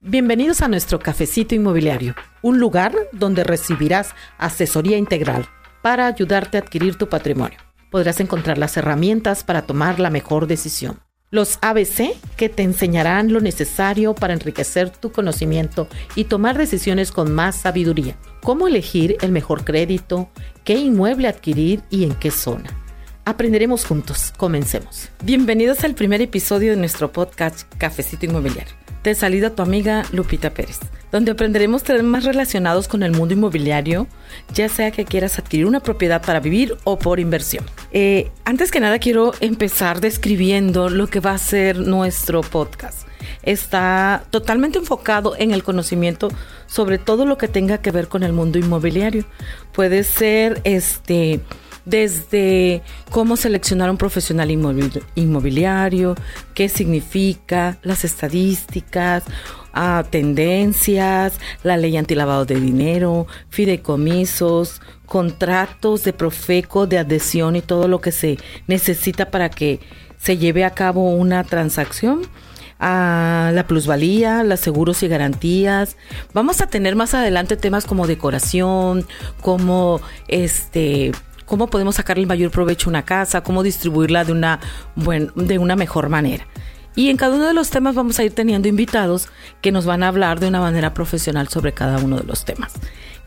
Bienvenidos a nuestro cafecito inmobiliario, un lugar donde recibirás asesoría integral para ayudarte a adquirir tu patrimonio. Podrás encontrar las herramientas para tomar la mejor decisión. Los ABC que te enseñarán lo necesario para enriquecer tu conocimiento y tomar decisiones con más sabiduría. Cómo elegir el mejor crédito, qué inmueble adquirir y en qué zona. Aprenderemos juntos. Comencemos. Bienvenidos al primer episodio de nuestro podcast Cafecito Inmobiliario te saluda tu amiga Lupita Pérez, donde aprenderemos temas relacionados con el mundo inmobiliario, ya sea que quieras adquirir una propiedad para vivir o por inversión. Eh, antes que nada quiero empezar describiendo lo que va a ser nuestro podcast. Está totalmente enfocado en el conocimiento sobre todo lo que tenga que ver con el mundo inmobiliario. Puede ser este desde cómo seleccionar un profesional inmobiliario, qué significa, las estadísticas, a ah, tendencias, la ley antilavado de dinero, fideicomisos, contratos de profeco, de adhesión y todo lo que se necesita para que se lleve a cabo una transacción a ah, la plusvalía, los seguros y garantías. Vamos a tener más adelante temas como decoración, como este cómo podemos sacarle el mayor provecho a una casa, cómo distribuirla de una, de una mejor manera. Y en cada uno de los temas vamos a ir teniendo invitados que nos van a hablar de una manera profesional sobre cada uno de los temas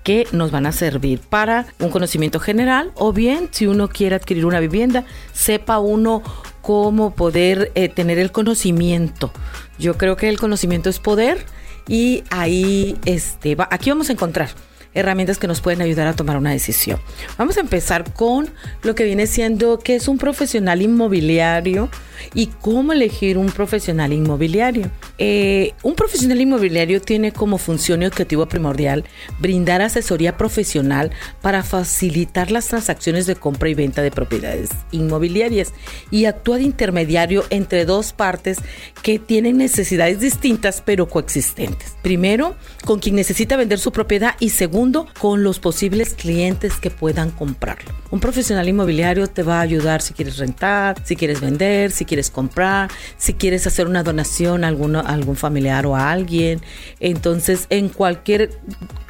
que nos van a servir para un conocimiento general o bien si uno quiere adquirir una vivienda, sepa uno cómo poder eh, tener el conocimiento. Yo creo que el conocimiento es poder y ahí este, aquí vamos a encontrar herramientas que nos pueden ayudar a tomar una decisión. Vamos a empezar con lo que viene siendo qué es un profesional inmobiliario y cómo elegir un profesional inmobiliario. Eh, un profesional inmobiliario tiene como función y objetivo primordial brindar asesoría profesional para facilitar las transacciones de compra y venta de propiedades inmobiliarias y actúa de intermediario entre dos partes que tienen necesidades distintas pero coexistentes. Primero, con quien necesita vender su propiedad y segundo, con los posibles clientes que puedan comprarlo. Un profesional inmobiliario te va a ayudar si quieres rentar, si quieres vender, si quieres comprar, si quieres hacer una donación a, algún familiar o a alguien. Entonces, en cualquier,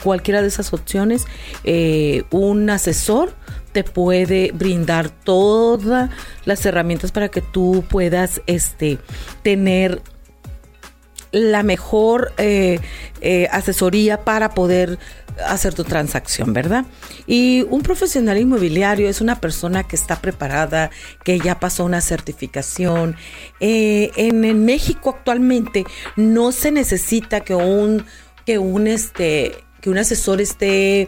cualquiera de esas opciones, eh, un asesor te puede brindar todas las herramientas para que tú puedas este, tener la mejor eh, eh, asesoría para poder hacer tu transacción, ¿verdad? Y un profesional inmobiliario es una persona que está preparada, que ya pasó una certificación. Eh, en, México actualmente no se necesita que un, que un, este, que un asesor esté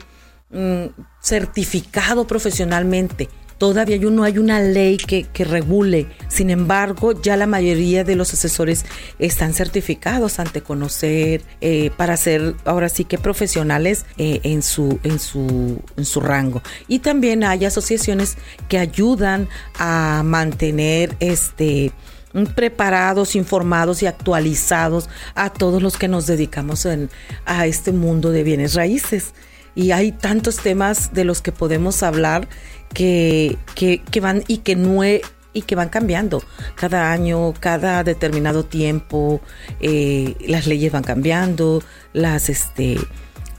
mm, certificado profesionalmente Todavía no hay una ley que, regule. Sin embargo, ya la mayoría de los asesores están certificados ante conocer eh, para ser ahora sí que profesionales eh, en, su, rango. Y también hay asociaciones que ayudan a mantener este preparados, informados y actualizados a todos los que nos dedicamos a este mundo de bienes raíces. Y hay tantos temas de los que podemos hablar que, que, van y que no y que van cambiando. Cada año, cada determinado tiempo, eh, las leyes van cambiando, las este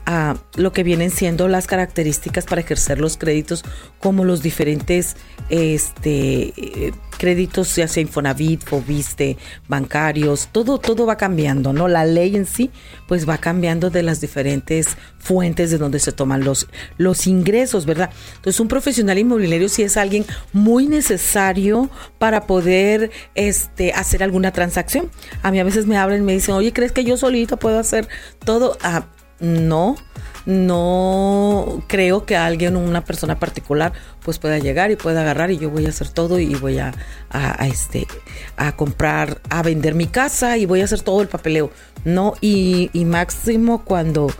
a lo que vienen siendo las características para ejercer los créditos, como los diferentes este, créditos, ya sea Infonavit, Fobiste, bancarios, todo, todo va cambiando, ¿no? La ley en sí, pues va cambiando de las diferentes fuentes de donde se toman los, los ingresos, ¿verdad? Entonces, un profesional inmobiliario sí es alguien muy necesario para poder este, hacer alguna transacción. A mí a veces me hablan y me dicen, oye, ¿crees que yo solito puedo hacer todo? Ah, no, no creo que alguien, una persona particular, pues pueda llegar y pueda agarrar y yo voy a hacer todo y voy a, este, a comprar, a vender mi casa y voy a hacer todo el papeleo. No, y, máximo cuando,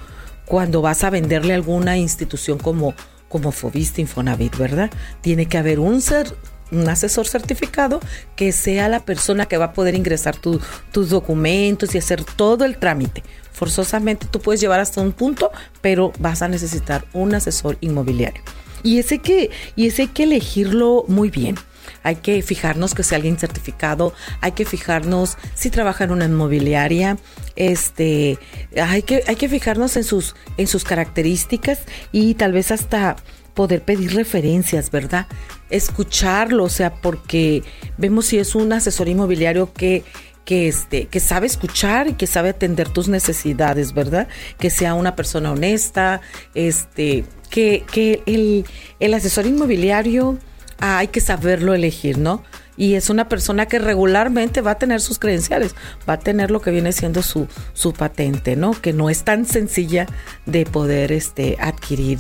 cuando vas a venderle a alguna institución como, como Fobista Infonavit, ¿verdad? Tiene que haber un ser un asesor certificado que sea la persona que va a poder ingresar tus documentos y hacer todo el trámite. Forzosamente tú puedes llevar hasta un punto, pero vas a necesitar un asesor inmobiliario. Y ese que, y ese hay que elegirlo muy bien. Hay que fijarnos que sea alguien certificado, hay que fijarnos si trabaja en una inmobiliaria, este, hay que, hay que fijarnos en sus, en sus características y tal vez hasta poder pedir referencias, ¿verdad? Escucharlo, o sea, porque vemos si es un asesor inmobiliario que que este que sabe escuchar y que sabe atender tus necesidades, ¿verdad? Que sea una persona honesta, este que, que el, el asesor inmobiliario ah, hay que saberlo elegir, ¿no? y es una persona que regularmente va a tener sus credenciales, va a tener lo que viene siendo su, su patente, ¿no? Que no es tan sencilla de poder este, adquirir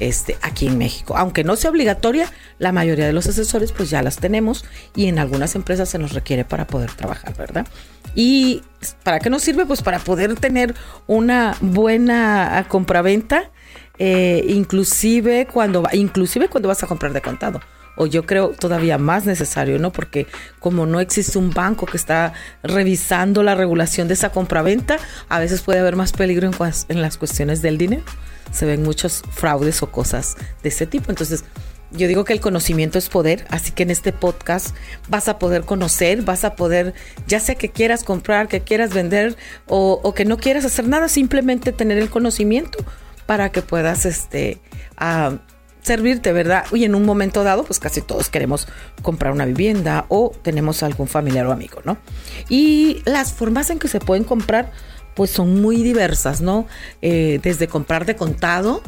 este, aquí en México. Aunque no sea obligatoria, la mayoría de los asesores pues ya las tenemos y en algunas empresas se nos requiere para poder trabajar, ¿verdad? ¿Y para qué nos sirve? Pues para poder tener una buena compraventa, eh, inclusive, cuando, inclusive cuando vas a comprar de contado o yo creo todavía más necesario, ¿no? Porque como no existe un banco que está revisando la regulación de esa compraventa, a veces puede haber más peligro en, las cuestiones del dinero. Se ven muchos fraudes o cosas de ese tipo. Entonces, yo digo que el conocimiento es poder, así que en este podcast vas a poder conocer, vas a poder, ya sea que quieras comprar, que quieras vender o, que no quieras hacer nada, simplemente tener el conocimiento para que puedas este, uh, servirte, ¿verdad? Y en un momento dado, pues casi todos queremos comprar una vivienda o tenemos algún familiar o amigo, ¿no? Y las formas en que se pueden comprar, pues son muy diversas, ¿no? Eh, desde comprar de contado,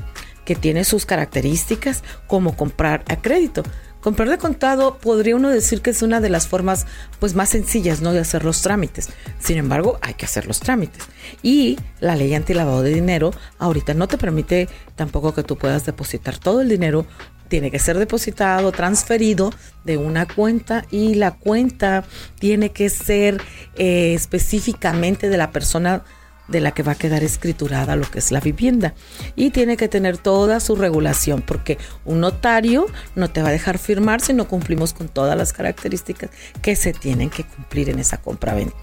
que tiene sus características, como comprar a crédito. Comprar de contado podría uno decir que es una de las formas pues más sencillas ¿no? de hacer los trámites. Sin embargo, hay que hacer los trámites. Y la ley antilavado de dinero ahorita no te permite tampoco que tú puedas depositar todo el dinero. Tiene que ser depositado, transferido de una cuenta y la cuenta tiene que ser eh, específicamente de la persona de la que va a quedar escriturada lo que es la vivienda. Y tiene que tener toda su regulación, porque un notario no te va a dejar firmar si no cumplimos con todas las características que se tienen que cumplir en esa compra-venta.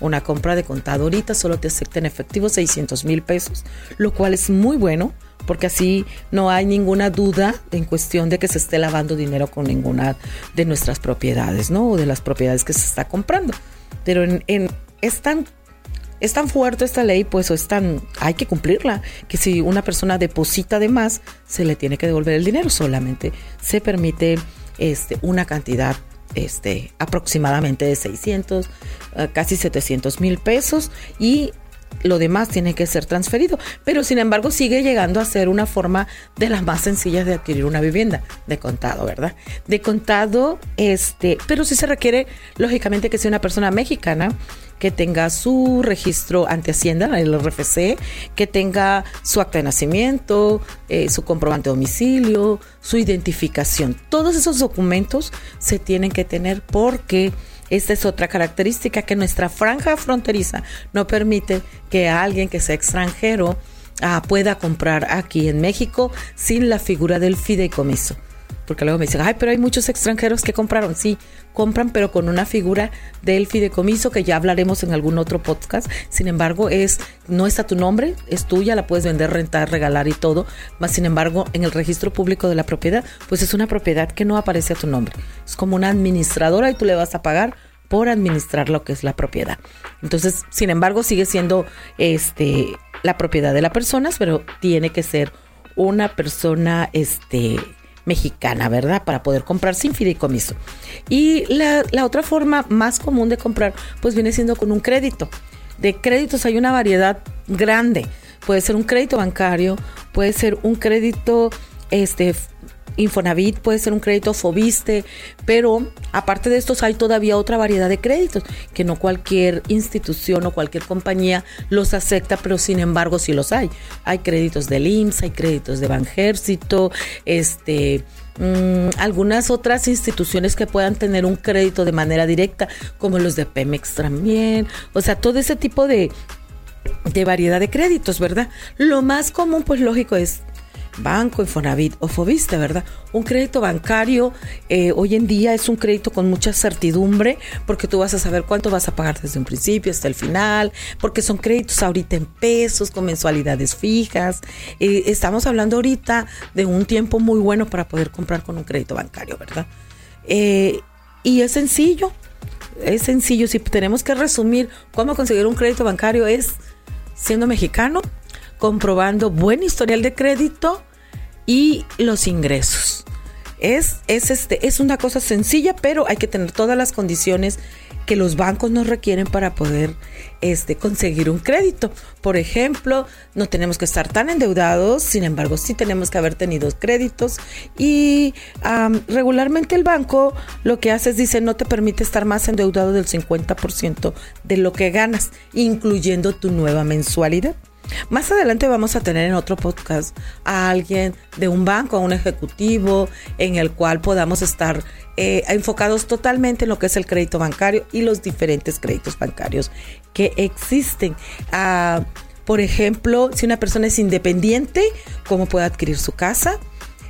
Una compra de contado ahorita solo te acepta en efectivo 600 mil pesos, lo cual es muy bueno porque así no hay ninguna duda en cuestión de que se esté lavando dinero con ninguna de nuestras propiedades, ¿no? O de las propiedades que se está comprando. Pero en, en, es tan es tan fuerte esta ley, pues es tan, hay que cumplirla, que si una persona deposita de más, se le tiene que devolver el dinero, solamente se permite este, una cantidad este, aproximadamente de 600, eh, casi 700 mil pesos y lo demás tiene que ser transferido, pero sin embargo sigue llegando a ser una forma de las más sencillas de adquirir una vivienda, de contado, ¿verdad? De contado, este, pero sí se requiere, lógicamente, que sea una persona mexicana que tenga su registro ante Hacienda, el RFC, que tenga su acta de nacimiento, eh, su comprobante de domicilio, su identificación. Todos esos documentos se tienen que tener porque esta es otra característica que nuestra franja fronteriza no permite que alguien que sea extranjero ah, pueda comprar aquí en México sin la figura del fideicomiso. Porque luego me dicen, ay, pero hay muchos extranjeros que compraron. Sí, compran, pero con una figura del fideicomiso que ya hablaremos en algún otro podcast. Sin embargo, es no está tu nombre, es tuya, la puedes vender, rentar, regalar y todo. Más sin embargo, en el registro público de la propiedad, pues es una propiedad que no aparece a tu nombre. Es como una administradora y tú le vas a pagar por administrar lo que es la propiedad. Entonces, sin embargo, sigue siendo este la propiedad de la persona, pero tiene que ser una persona este mexicana, ¿verdad? Para poder comprar sin fideicomiso. Y la, la otra forma más común de comprar, pues viene siendo con un crédito. De créditos hay una variedad grande. Puede ser un crédito bancario, puede ser un crédito este, Infonavit, puede ser un crédito Fobiste, pero aparte de estos hay todavía otra variedad de créditos que no cualquier institución o cualquier compañía los acepta, pero sin embargo sí los hay. Hay créditos del IMSS, hay créditos de Banjército, este mm, algunas otras instituciones que puedan tener un crédito de manera directa, como los de Pemex también, o sea, todo ese tipo de, de variedad de créditos, ¿verdad? Lo más común, pues lógico, es banco, Infonavit o Fobiste, ¿verdad? Un crédito bancario eh, hoy en día es un crédito con mucha certidumbre porque tú vas a saber cuánto vas a pagar desde un principio hasta el final, porque son créditos ahorita en pesos, con mensualidades fijas. Eh, estamos hablando ahorita de un tiempo muy bueno para poder comprar con un crédito bancario, ¿verdad? Eh, Y es sencillo, es sencillo. Si tenemos que resumir cómo conseguir un crédito bancario es siendo mexicano, comprobando buen historial de crédito y los ingresos. Es, es, este, es una cosa sencilla, pero hay que tener todas las condiciones que los bancos nos requieren para poder este, conseguir un crédito. Por ejemplo, no tenemos que estar tan endeudados, sin embargo, sí tenemos que haber tenido créditos y regularmente el banco lo que hace es dice no te permite estar más endeudado del 50% de lo que ganas, incluyendo tu nueva mensualidad. Más adelante vamos a tener en otro podcast a alguien de un banco, a un ejecutivo, en el cual podamos estar eh, enfocados totalmente en lo que es el crédito bancario y los diferentes créditos bancarios que existen. Ah, por ejemplo, si una persona es independiente, ¿cómo puede adquirir su casa?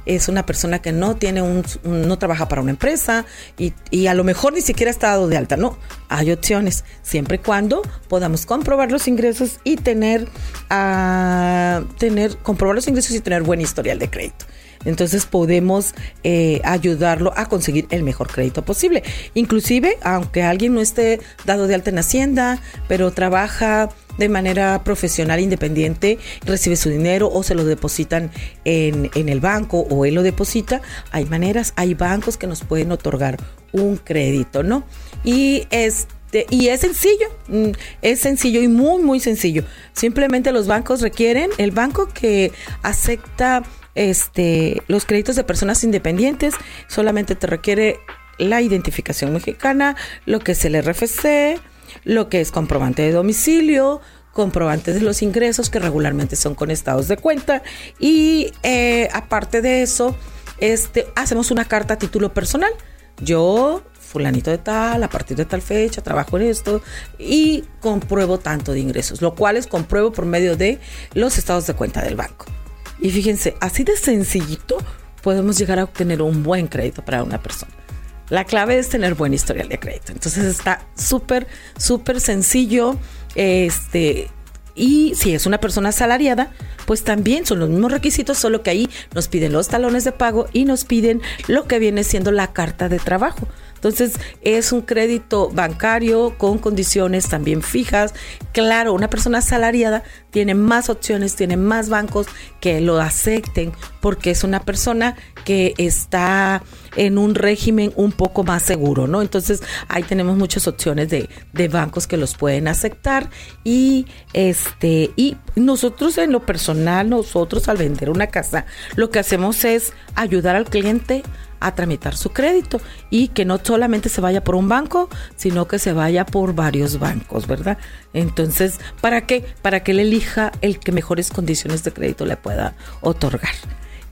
Es una persona que no tiene un, no trabaja para una empresa y, a lo mejor ni siquiera está dado de alta. No, hay opciones, siempre y cuando podamos comprobar los ingresos y tener, ah, tener, comprobar los ingresos y tener buen historial de crédito. Entonces podemos eh, ayudarlo a conseguir el mejor crédito posible. Inclusive, aunque alguien no esté dado de alta en Hacienda, pero trabaja de manera profesional independiente, recibe su dinero o se lo depositan en, en el banco o él lo deposita, hay maneras, hay bancos que nos pueden otorgar un crédito, ¿no? Y este y es sencillo, mm, es sencillo y muy, muy sencillo. Simplemente los bancos requieren, el banco que acepta este, los créditos de personas independientes solamente te requiere la identificación mexicana, lo que es el RFC, lo que es comprobante de domicilio, comprobante de los ingresos que regularmente son con estados de cuenta y eh, aparte de eso, este, hacemos una carta a título personal. Yo, fulanito de tal, a partir de tal fecha, trabajo en esto y compruebo tanto de ingresos, lo cual es compruebo por medio de los estados de cuenta del banco. Y fíjense, así de sencillito podemos llegar a obtener un buen crédito para una persona. La clave es tener buen historial de crédito. Entonces está súper, súper sencillo. Este, y si es una persona asalariada, pues también son los mismos requisitos, solo que ahí nos piden los talones de pago y nos piden lo que viene siendo la carta de trabajo. Entonces es un crédito bancario con condiciones también fijas. Claro, una persona asalariada tiene más opciones, tiene más bancos que lo acepten porque es una persona que está en un régimen un poco más seguro, ¿no? Entonces ahí tenemos muchas opciones de, de bancos que los pueden aceptar y este y nosotros en lo personal, nosotros al vender una casa, lo que hacemos es ayudar al cliente a tramitar su crédito y que no solamente se vaya por un banco, sino que se vaya por varios bancos, ¿verdad? Entonces, ¿para qué? Para que él elija el que mejores condiciones de crédito le pueda otorgar.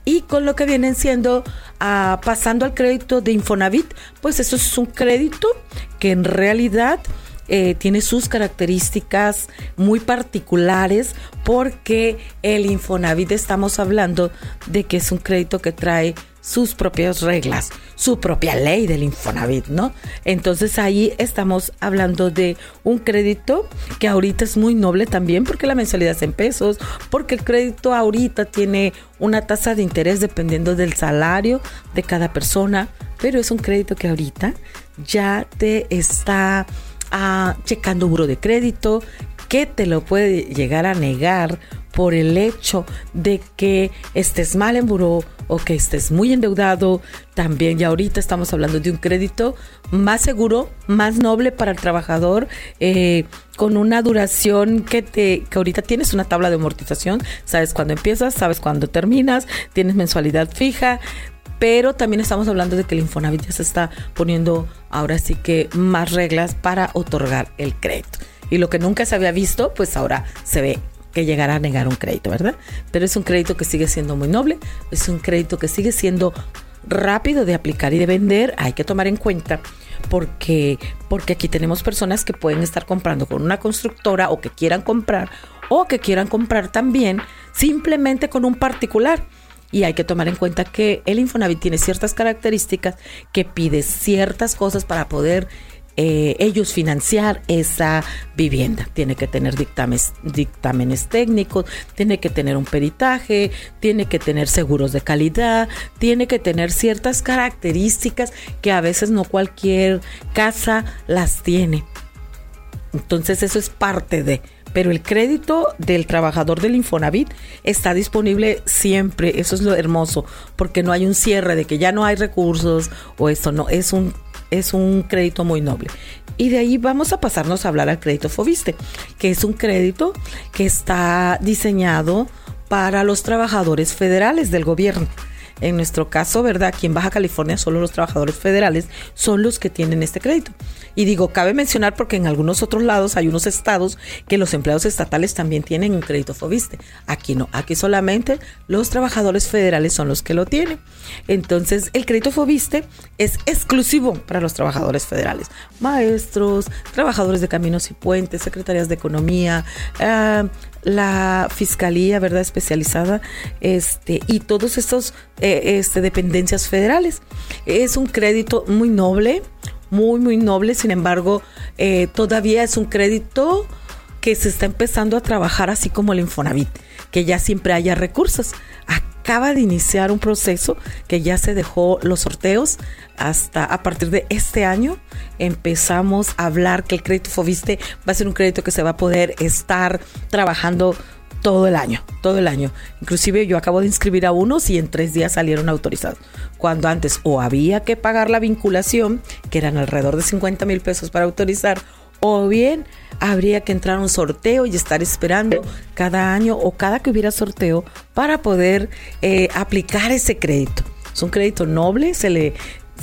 Y con lo que vienen siendo, ah, pasando al crédito de Infonavit, pues eso es un crédito que en realidad eh, tiene sus características muy particulares porque el Infonavit estamos hablando de que es un crédito que trae sus propias reglas, su propia ley del Infonavit, ¿no? Entonces ahí estamos hablando de un crédito que ahorita es muy noble también porque la mensualidad es en pesos, porque el crédito ahorita tiene una tasa de interés dependiendo del salario de cada persona, pero es un crédito que ahorita ya te está ah, checando buro de crédito, que te lo puede llegar a negar por el hecho de que estés mal en buró o que estés muy endeudado. También ya ahorita estamos hablando de un crédito más seguro, más noble para el trabajador, eh, con una duración que te, que ahorita tienes una tabla de amortización, sabes cuándo empiezas, sabes cuándo terminas, tienes mensualidad fija, pero también estamos hablando de que el Infonavit ya se está poniendo ahora sí que más reglas para otorgar el crédito. Y lo que nunca se había visto, pues ahora se ve que llegará a negar un crédito, ¿verdad? Pero es un crédito que sigue siendo muy noble, es un crédito que sigue siendo rápido de aplicar y de vender, hay que tomar en cuenta porque porque aquí tenemos personas que pueden estar comprando con una constructora o que quieran comprar o que quieran comprar también simplemente con un particular. Y hay que tomar en cuenta que el Infonavit tiene ciertas características que pide ciertas cosas para poder eh, ellos financiar esa vivienda. Tiene que tener dictámenes, dictámenes técnicos, tiene que tener un peritaje, tiene que tener seguros de calidad, tiene que tener ciertas características que a veces no cualquier casa las tiene. Entonces eso es parte de pero el crédito del trabajador del Infonavit está disponible siempre. Eso es lo hermoso, porque no hay un cierre de que ya no hay recursos o esto no, es un es un crédito muy noble. Y de ahí vamos a pasarnos a hablar al crédito Fobiste, que es un crédito que está diseñado para los trabajadores federales del gobierno. En nuestro caso, ¿verdad? Aquí en Baja California solo los trabajadores federales son los que tienen este crédito. Y digo, cabe mencionar porque en algunos otros lados hay unos estados que los empleados estatales también tienen un crédito FOBISTE. Aquí no, aquí solamente los trabajadores federales son los que lo tienen. Entonces, el crédito FOBISTE es exclusivo para los trabajadores federales. Maestros, trabajadores de caminos y puentes, secretarias de economía, eh, la fiscalía, ¿verdad? Especializada, este, y todos estos este, dependencias federales. Es un crédito muy noble, muy, muy noble, sin embargo, eh, todavía es un crédito que se está empezando a trabajar así como el Infonavit, que ya siempre haya recursos. Acaba de iniciar un proceso que ya se dejó los sorteos hasta a partir de este año empezamos a hablar que el crédito Fobiste va a ser un crédito que se va a poder estar trabajando todo el año, todo el año. Inclusive yo acabo de inscribir a unos y en tres días salieron autorizados. Cuando antes o había que pagar la vinculación, que eran alrededor de 50 mil pesos para autorizar, o bien habría que entrar a un sorteo y estar esperando cada año o cada que hubiera sorteo para poder eh, aplicar ese crédito. Es un crédito noble, se le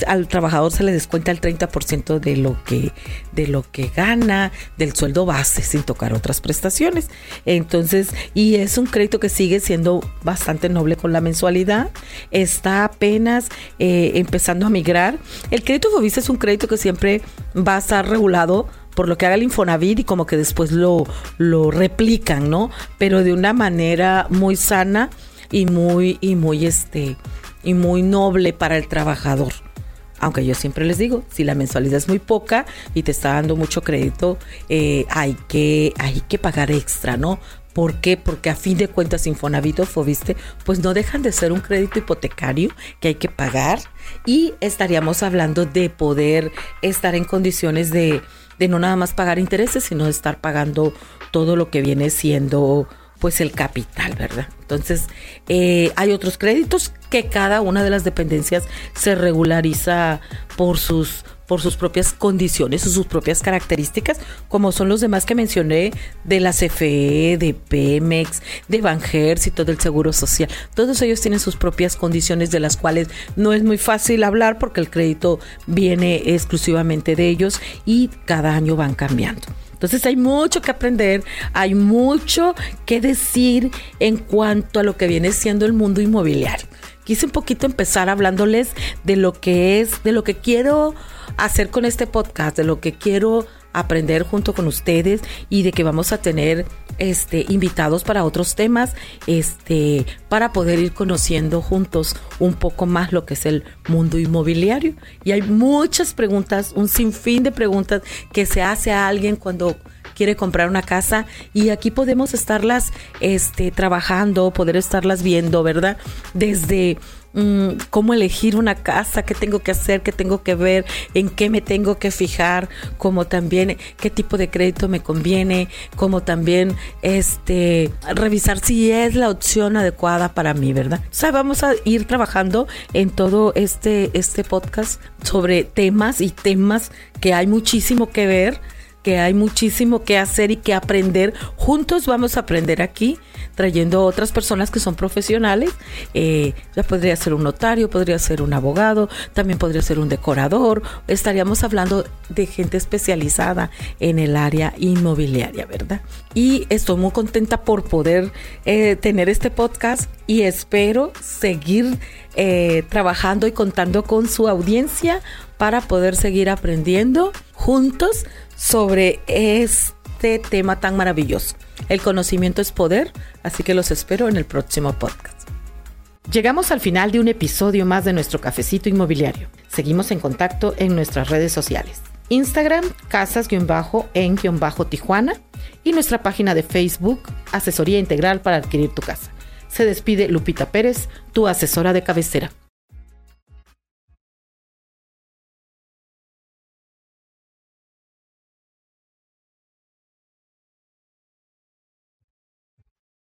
al trabajador se le descuenta el 30% de lo que de lo que gana del sueldo base sin tocar otras prestaciones. Entonces, y es un crédito que sigue siendo bastante noble con la mensualidad. Está apenas eh, empezando a migrar. El crédito FOBIS es un crédito que siempre va a estar regulado por lo que haga el Infonavit y como que después lo, lo replican, ¿no? Pero de una manera muy sana y muy, y muy este, y muy noble para el trabajador. Aunque yo siempre les digo, si la mensualidad es muy poca y te está dando mucho crédito, eh, hay, que, hay que pagar extra, ¿no? ¿Por qué? Porque a fin de cuentas Infonavit o Fobiste pues no dejan de ser un crédito hipotecario que hay que pagar y estaríamos hablando de poder estar en condiciones de, de no nada más pagar intereses, sino de estar pagando todo lo que viene siendo pues el capital, ¿verdad? Entonces, eh, hay otros créditos que cada una de las dependencias se regulariza por sus por sus propias condiciones o sus propias características, como son los demás que mencioné de la CFE, de Pemex, de Banjers y todo el Seguro Social. Todos ellos tienen sus propias condiciones de las cuales no es muy fácil hablar porque el crédito viene exclusivamente de ellos y cada año van cambiando. Entonces hay mucho que aprender, hay mucho que decir en cuanto a lo que viene siendo el mundo inmobiliario. Quise un poquito empezar hablándoles de lo que es, de lo que quiero hacer con este podcast, de lo que quiero aprender junto con ustedes y de que vamos a tener este invitados para otros temas, este para poder ir conociendo juntos un poco más lo que es el mundo inmobiliario. Y hay muchas preguntas, un sinfín de preguntas que se hace a alguien cuando quiere comprar una casa y aquí podemos estarlas este trabajando, poder estarlas viendo, ¿verdad? Desde Mm, cómo elegir una casa, qué tengo que hacer, qué tengo que ver, en qué me tengo que fijar, como también qué tipo de crédito me conviene, como también este revisar si es la opción adecuada para mí, ¿verdad? O sea, vamos a ir trabajando en todo este este podcast sobre temas y temas que hay muchísimo que ver que hay muchísimo que hacer y que aprender. Juntos vamos a aprender aquí, trayendo otras personas que son profesionales. Eh, ya podría ser un notario, podría ser un abogado, también podría ser un decorador. Estaríamos hablando de gente especializada en el área inmobiliaria, ¿verdad? Y estoy muy contenta por poder eh, tener este podcast y espero seguir eh, trabajando y contando con su audiencia para poder seguir aprendiendo juntos sobre este tema tan maravilloso. El conocimiento es poder, así que los espero en el próximo podcast. Llegamos al final de un episodio más de nuestro cafecito inmobiliario. Seguimos en contacto en nuestras redes sociales. Instagram, casas-en-tijuana y nuestra página de Facebook, Asesoría Integral para adquirir tu casa. Se despide Lupita Pérez, tu asesora de cabecera.